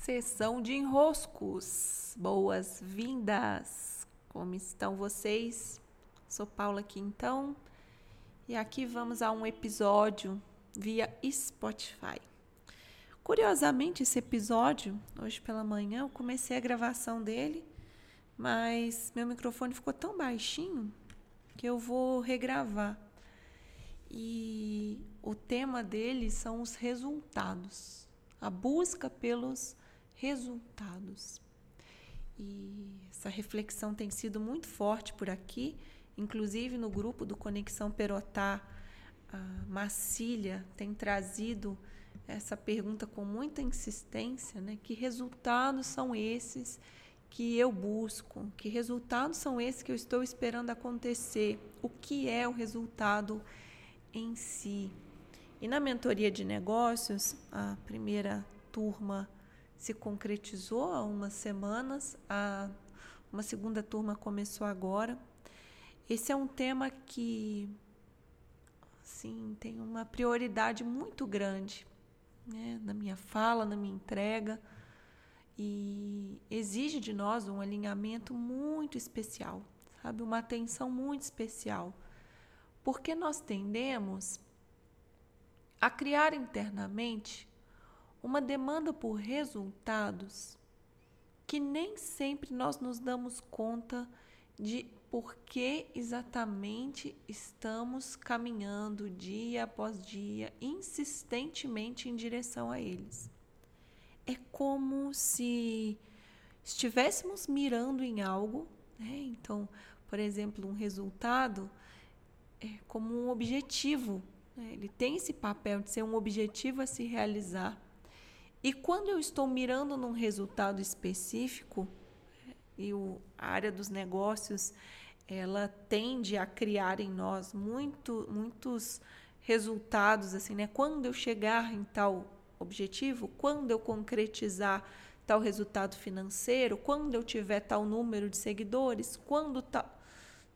Sessão de enroscos. Boas-vindas. Como estão vocês? Sou Paula aqui então. E aqui vamos a um episódio via Spotify. Curiosamente, esse episódio, hoje pela manhã, eu comecei a gravação dele, mas meu microfone ficou tão baixinho que eu vou regravar. E o tema dele são os resultados, a busca pelos resultados. E essa reflexão tem sido muito forte por aqui, inclusive no grupo do Conexão Perotá, a Macília tem trazido essa pergunta com muita insistência, né? Que resultados são esses que eu busco? Que resultados são esses que eu estou esperando acontecer? O que é o resultado em si? E na mentoria de negócios, a primeira turma se concretizou há umas semanas, a, uma segunda turma começou agora. Esse é um tema que sim, tem uma prioridade muito grande né, na minha fala, na minha entrega e exige de nós um alinhamento muito especial, sabe, uma atenção muito especial, porque nós tendemos a criar internamente uma demanda por resultados que nem sempre nós nos damos conta de por que exatamente estamos caminhando dia após dia insistentemente em direção a eles. É como se estivéssemos mirando em algo, né? então, por exemplo, um resultado é como um objetivo, né? ele tem esse papel de ser um objetivo a se realizar. E quando eu estou mirando num resultado específico, e a área dos negócios, ela tende a criar em nós muito, muitos resultados, assim, né? Quando eu chegar em tal objetivo, quando eu concretizar tal resultado financeiro, quando eu tiver tal número de seguidores, quando tal,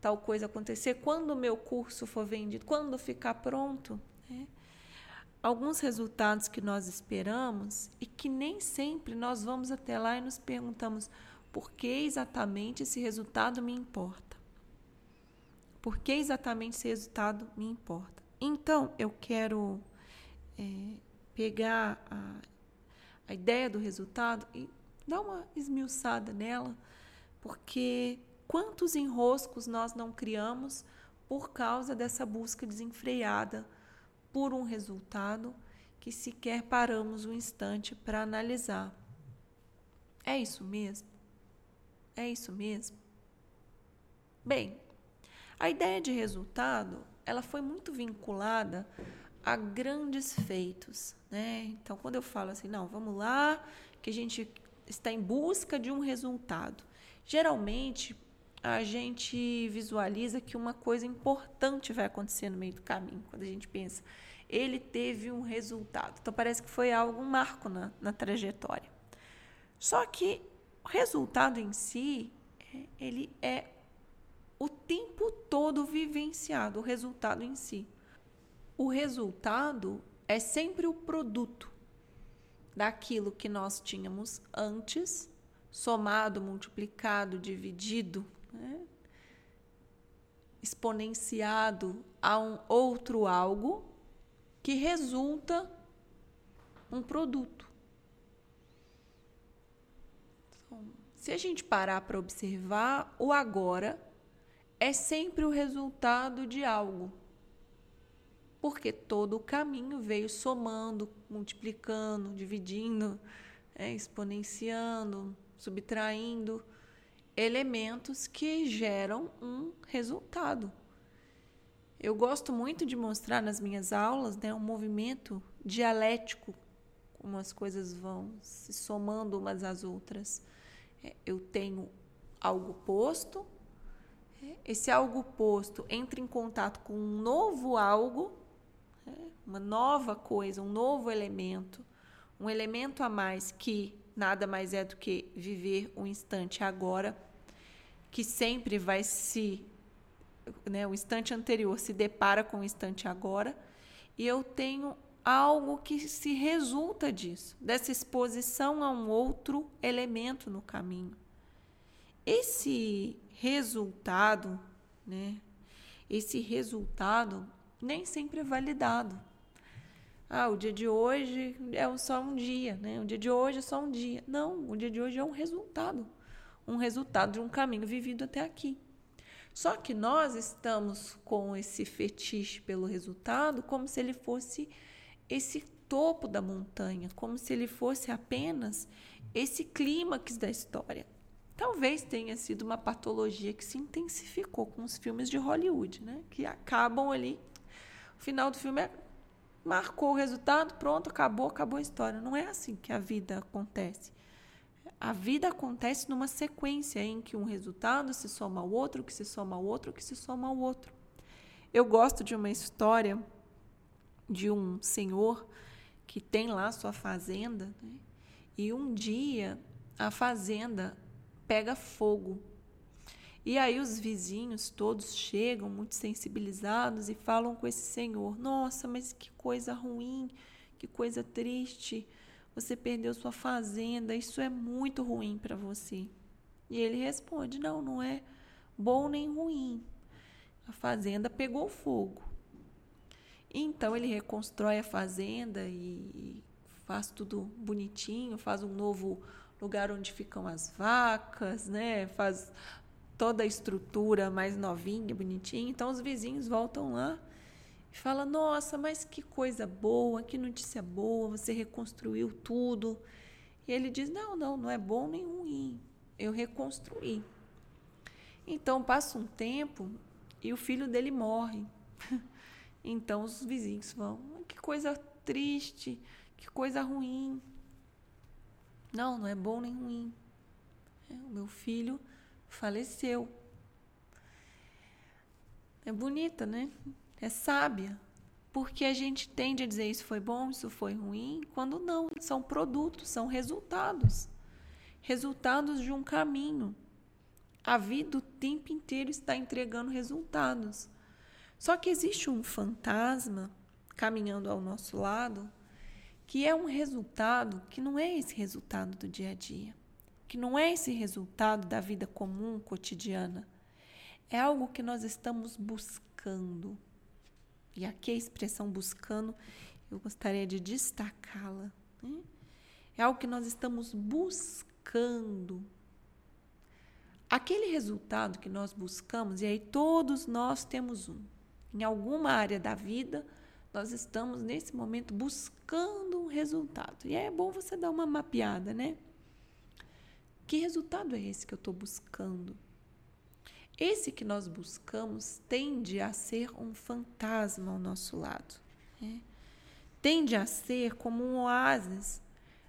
tal coisa acontecer, quando o meu curso for vendido, quando ficar pronto, né? Alguns resultados que nós esperamos e que nem sempre nós vamos até lá e nos perguntamos por que exatamente esse resultado me importa. Por que exatamente esse resultado me importa? Então, eu quero é, pegar a, a ideia do resultado e dar uma esmiuçada nela, porque quantos enroscos nós não criamos por causa dessa busca desenfreada por um resultado que sequer paramos um instante para analisar. É isso mesmo? É isso mesmo? Bem, a ideia de resultado, ela foi muito vinculada a grandes feitos, né? Então, quando eu falo assim, não, vamos lá, que a gente está em busca de um resultado. Geralmente, a gente visualiza que uma coisa importante vai acontecer no meio do caminho, quando a gente pensa, ele teve um resultado. Então, parece que foi algo, um marco na, na trajetória. Só que o resultado em si, é, ele é o tempo todo vivenciado, o resultado em si. O resultado é sempre o produto daquilo que nós tínhamos antes, somado, multiplicado, dividido? Exponenciado a um outro algo que resulta um produto. Então, se a gente parar para observar, o agora é sempre o resultado de algo. Porque todo o caminho veio somando, multiplicando, dividindo, é, exponenciando, subtraindo elementos que geram um resultado. Eu gosto muito de mostrar nas minhas aulas né, um movimento dialético, como as coisas vão se somando umas às outras. É, eu tenho algo posto, é, esse algo posto entra em contato com um novo algo, é, uma nova coisa, um novo elemento, um elemento a mais que nada mais é do que viver o instante agora, que sempre vai se. Né, o instante anterior se depara com o instante agora, e eu tenho algo que se resulta disso, dessa exposição a um outro elemento no caminho. Esse resultado, né? Esse resultado nem sempre é validado. Ah, o dia de hoje é só um dia, né? O dia de hoje é só um dia. Não, o dia de hoje é um resultado. Um resultado de um caminho vivido até aqui. Só que nós estamos com esse fetiche pelo resultado como se ele fosse esse topo da montanha, como se ele fosse apenas esse clímax da história. Talvez tenha sido uma patologia que se intensificou com os filmes de Hollywood, né? Que acabam ali. O final do filme é, marcou o resultado, pronto, acabou, acabou a história. Não é assim que a vida acontece. A vida acontece numa sequência em que um resultado se soma ao outro, que se soma ao outro, que se soma ao outro. Eu gosto de uma história de um senhor que tem lá sua fazenda né? e um dia a fazenda pega fogo. E aí os vizinhos todos chegam muito sensibilizados e falam com esse senhor: Nossa, mas que coisa ruim, que coisa triste você perdeu sua fazenda, isso é muito ruim para você. E ele responde: Não, não é bom nem ruim. A fazenda pegou fogo. Então ele reconstrói a fazenda e faz tudo bonitinho, faz um novo lugar onde ficam as vacas, né? Faz toda a estrutura mais novinha, bonitinha. Então os vizinhos voltam lá e fala: Nossa, mas que coisa boa, que notícia boa, você reconstruiu tudo. E ele diz: Não, não, não é bom nem ruim, eu reconstruí. Então passa um tempo e o filho dele morre. então os vizinhos vão: Que coisa triste, que coisa ruim. Não, não é bom nem ruim. É, o meu filho faleceu. É bonita, né? é sábia, porque a gente tende a dizer isso foi bom, isso foi ruim, quando não, são produtos, são resultados. Resultados de um caminho. A vida o tempo inteiro está entregando resultados. Só que existe um fantasma caminhando ao nosso lado que é um resultado que não é esse resultado do dia a dia, que não é esse resultado da vida comum, cotidiana. É algo que nós estamos buscando. E aqui a expressão buscando, eu gostaria de destacá-la. Né? É algo que nós estamos buscando. Aquele resultado que nós buscamos, e aí todos nós temos um. Em alguma área da vida, nós estamos nesse momento buscando um resultado. E é bom você dar uma mapeada, né? Que resultado é esse que eu estou buscando? Esse que nós buscamos tende a ser um fantasma ao nosso lado. Né? Tende a ser como um oásis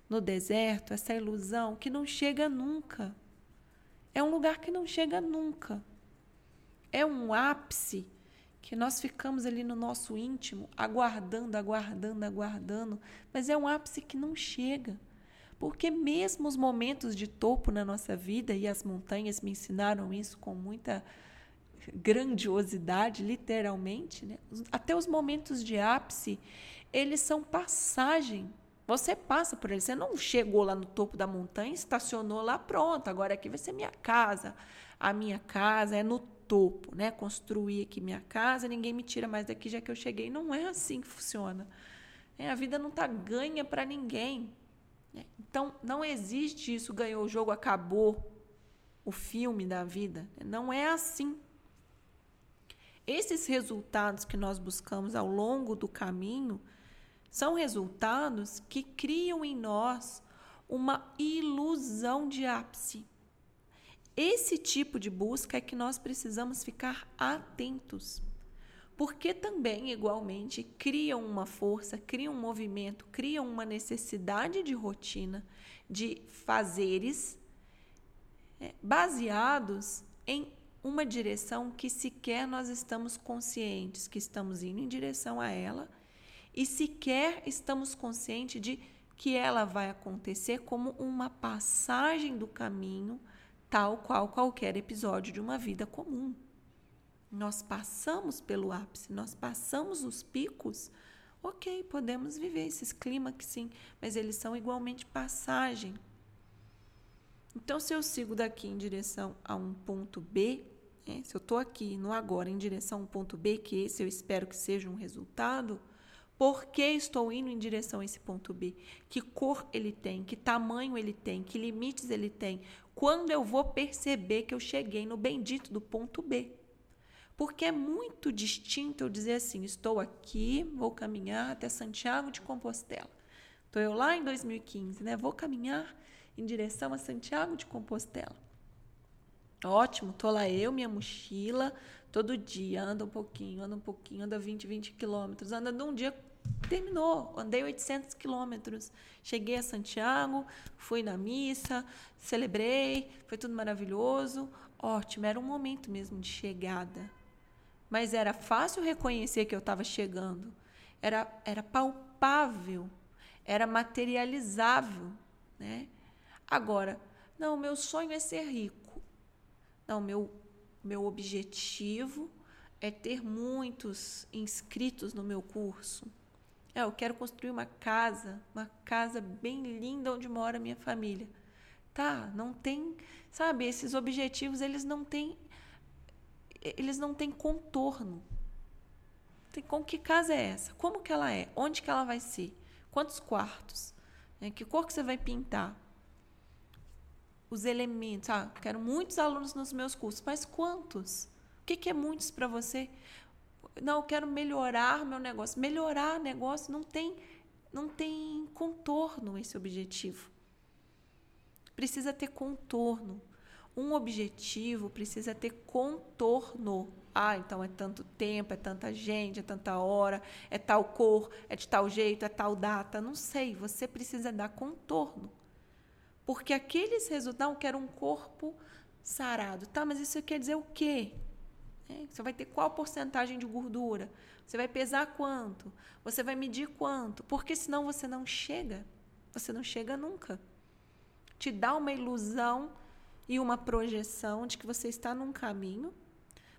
no deserto, essa ilusão que não chega nunca. É um lugar que não chega nunca. É um ápice que nós ficamos ali no nosso íntimo, aguardando, aguardando, aguardando, mas é um ápice que não chega. Porque mesmo os momentos de topo na nossa vida, e as montanhas me ensinaram isso com muita grandiosidade, literalmente, né? até os momentos de ápice, eles são passagem. Você passa por eles, você não chegou lá no topo da montanha, estacionou lá, pronto, agora aqui vai ser minha casa. A minha casa é no topo, né? Construir aqui minha casa, ninguém me tira mais daqui já que eu cheguei. Não é assim que funciona. É, a vida não está ganha para ninguém. Então, não existe isso, ganhou o jogo, acabou o filme da vida. Não é assim. Esses resultados que nós buscamos ao longo do caminho são resultados que criam em nós uma ilusão de ápice. Esse tipo de busca é que nós precisamos ficar atentos porque também, igualmente, criam uma força, criam um movimento, criam uma necessidade de rotina, de fazeres é, baseados em uma direção que sequer nós estamos conscientes que estamos indo em direção a ela e sequer estamos conscientes de que ela vai acontecer como uma passagem do caminho, tal qual qualquer episódio de uma vida comum. Nós passamos pelo ápice, nós passamos os picos Ok, podemos viver esses clímax sim, mas eles são igualmente passagem. Então, se eu sigo daqui em direção a um ponto B, né, se eu estou aqui no agora em direção a um ponto B, que esse eu espero que seja um resultado, por que estou indo em direção a esse ponto B? Que cor ele tem? Que tamanho ele tem? Que limites ele tem? Quando eu vou perceber que eu cheguei no bendito do ponto B? Porque é muito distinto eu dizer assim: estou aqui, vou caminhar até Santiago de Compostela. Estou eu lá em 2015, né? Vou caminhar em direção a Santiago de Compostela. Ótimo, tô lá eu, minha mochila, todo dia, anda um pouquinho, anda um pouquinho, anda 20, 20 quilômetros, anda de um dia, terminou, andei 800 quilômetros, cheguei a Santiago, fui na missa, celebrei, foi tudo maravilhoso, ótimo, era um momento mesmo de chegada, mas era fácil reconhecer que eu estava chegando, era, era palpável, era materializável, né? Agora, não, meu sonho é ser rico. Não, meu, meu objetivo é ter muitos inscritos no meu curso. É, eu quero construir uma casa, uma casa bem linda onde mora minha família. Tá, não tem, sabe, esses objetivos, eles não têm eles não têm contorno. Tem, com que casa é essa? Como que ela é? Onde que ela vai ser? Quantos quartos? É, que cor que você vai pintar? os elementos. Ah, quero muitos alunos nos meus cursos, mas quantos? O que, que é muitos para você? Não, eu quero melhorar meu negócio. Melhorar negócio não tem, não tem contorno esse objetivo. Precisa ter contorno. Um objetivo precisa ter contorno. Ah, então é tanto tempo, é tanta gente, é tanta hora, é tal cor, é de tal jeito, é tal data. Não sei. Você precisa dar contorno. Porque aqueles resultados que era um corpo sarado. Tá, mas isso quer dizer o quê? É, você vai ter qual porcentagem de gordura? Você vai pesar quanto? Você vai medir quanto? Porque senão você não chega. Você não chega nunca. Te dá uma ilusão e uma projeção de que você está num caminho,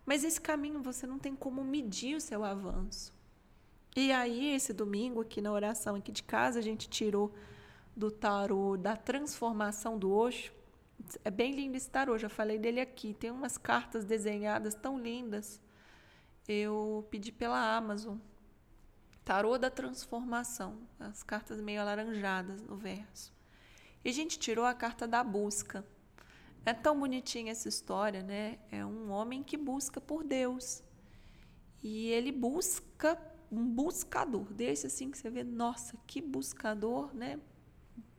mas esse caminho você não tem como medir o seu avanço. E aí, esse domingo, aqui na oração aqui de casa, a gente tirou do tarô da transformação do Osho. É bem lindo esse tarô, já falei dele aqui. Tem umas cartas desenhadas tão lindas. Eu pedi pela Amazon. Tarô da transformação. As cartas meio alaranjadas no verso. E a gente tirou a carta da busca. É tão bonitinha essa história, né? É um homem que busca por Deus. E ele busca um buscador desse assim que você vê, nossa, que buscador, né?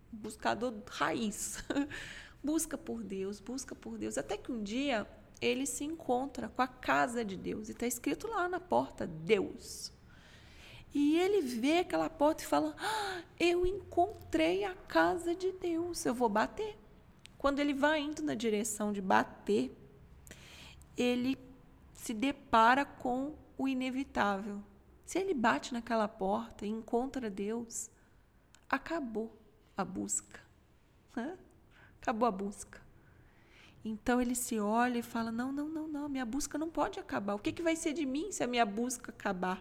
buscador raiz. busca por Deus, busca por Deus. Até que um dia ele se encontra com a casa de Deus. E está escrito lá na porta: Deus. E ele vê aquela porta e fala: ah, Eu encontrei a casa de Deus, eu vou bater. Quando ele vai indo na direção de bater, ele se depara com o inevitável. Se ele bate naquela porta e encontra Deus, acabou a busca. Acabou a busca. Então ele se olha e fala: Não, não, não, não, minha busca não pode acabar. O que, que vai ser de mim se a minha busca acabar?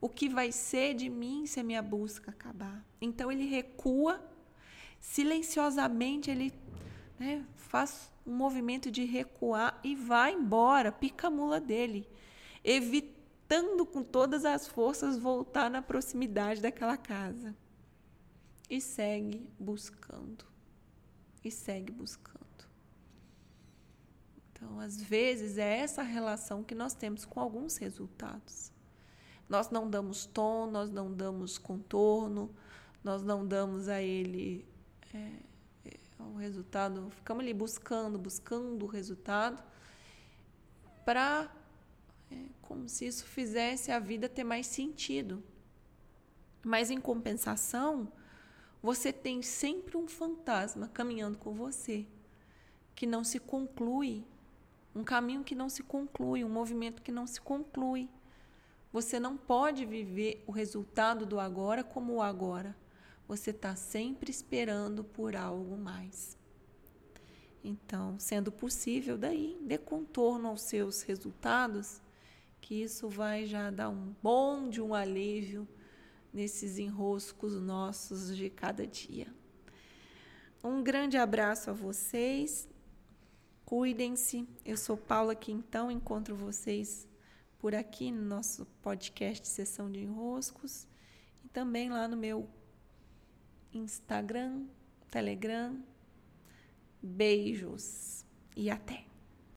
O que vai ser de mim se a minha busca acabar? Então ele recua, silenciosamente ele né, faz um movimento de recuar e vai embora, pica a mula dele, evitando com todas as forças voltar na proximidade daquela casa e segue buscando. E segue buscando. Então, às vezes, é essa relação que nós temos com alguns resultados. Nós não damos tom, nós não damos contorno, nós não damos a ele é, o resultado, ficamos ali buscando, buscando o resultado, para, é, como se isso fizesse a vida ter mais sentido. Mas, em compensação, você tem sempre um fantasma caminhando com você, que não se conclui, um caminho que não se conclui, um movimento que não se conclui. Você não pode viver o resultado do agora como o agora. Você está sempre esperando por algo mais. Então, sendo possível, daí dê contorno aos seus resultados, que isso vai já dar um bom de um alívio nesses enroscos nossos de cada dia. Um grande abraço a vocês. Cuidem-se. Eu sou Paula Quintão, encontro vocês por aqui no nosso podcast Sessão de Enroscos e também lá no meu Instagram, Telegram. Beijos e até!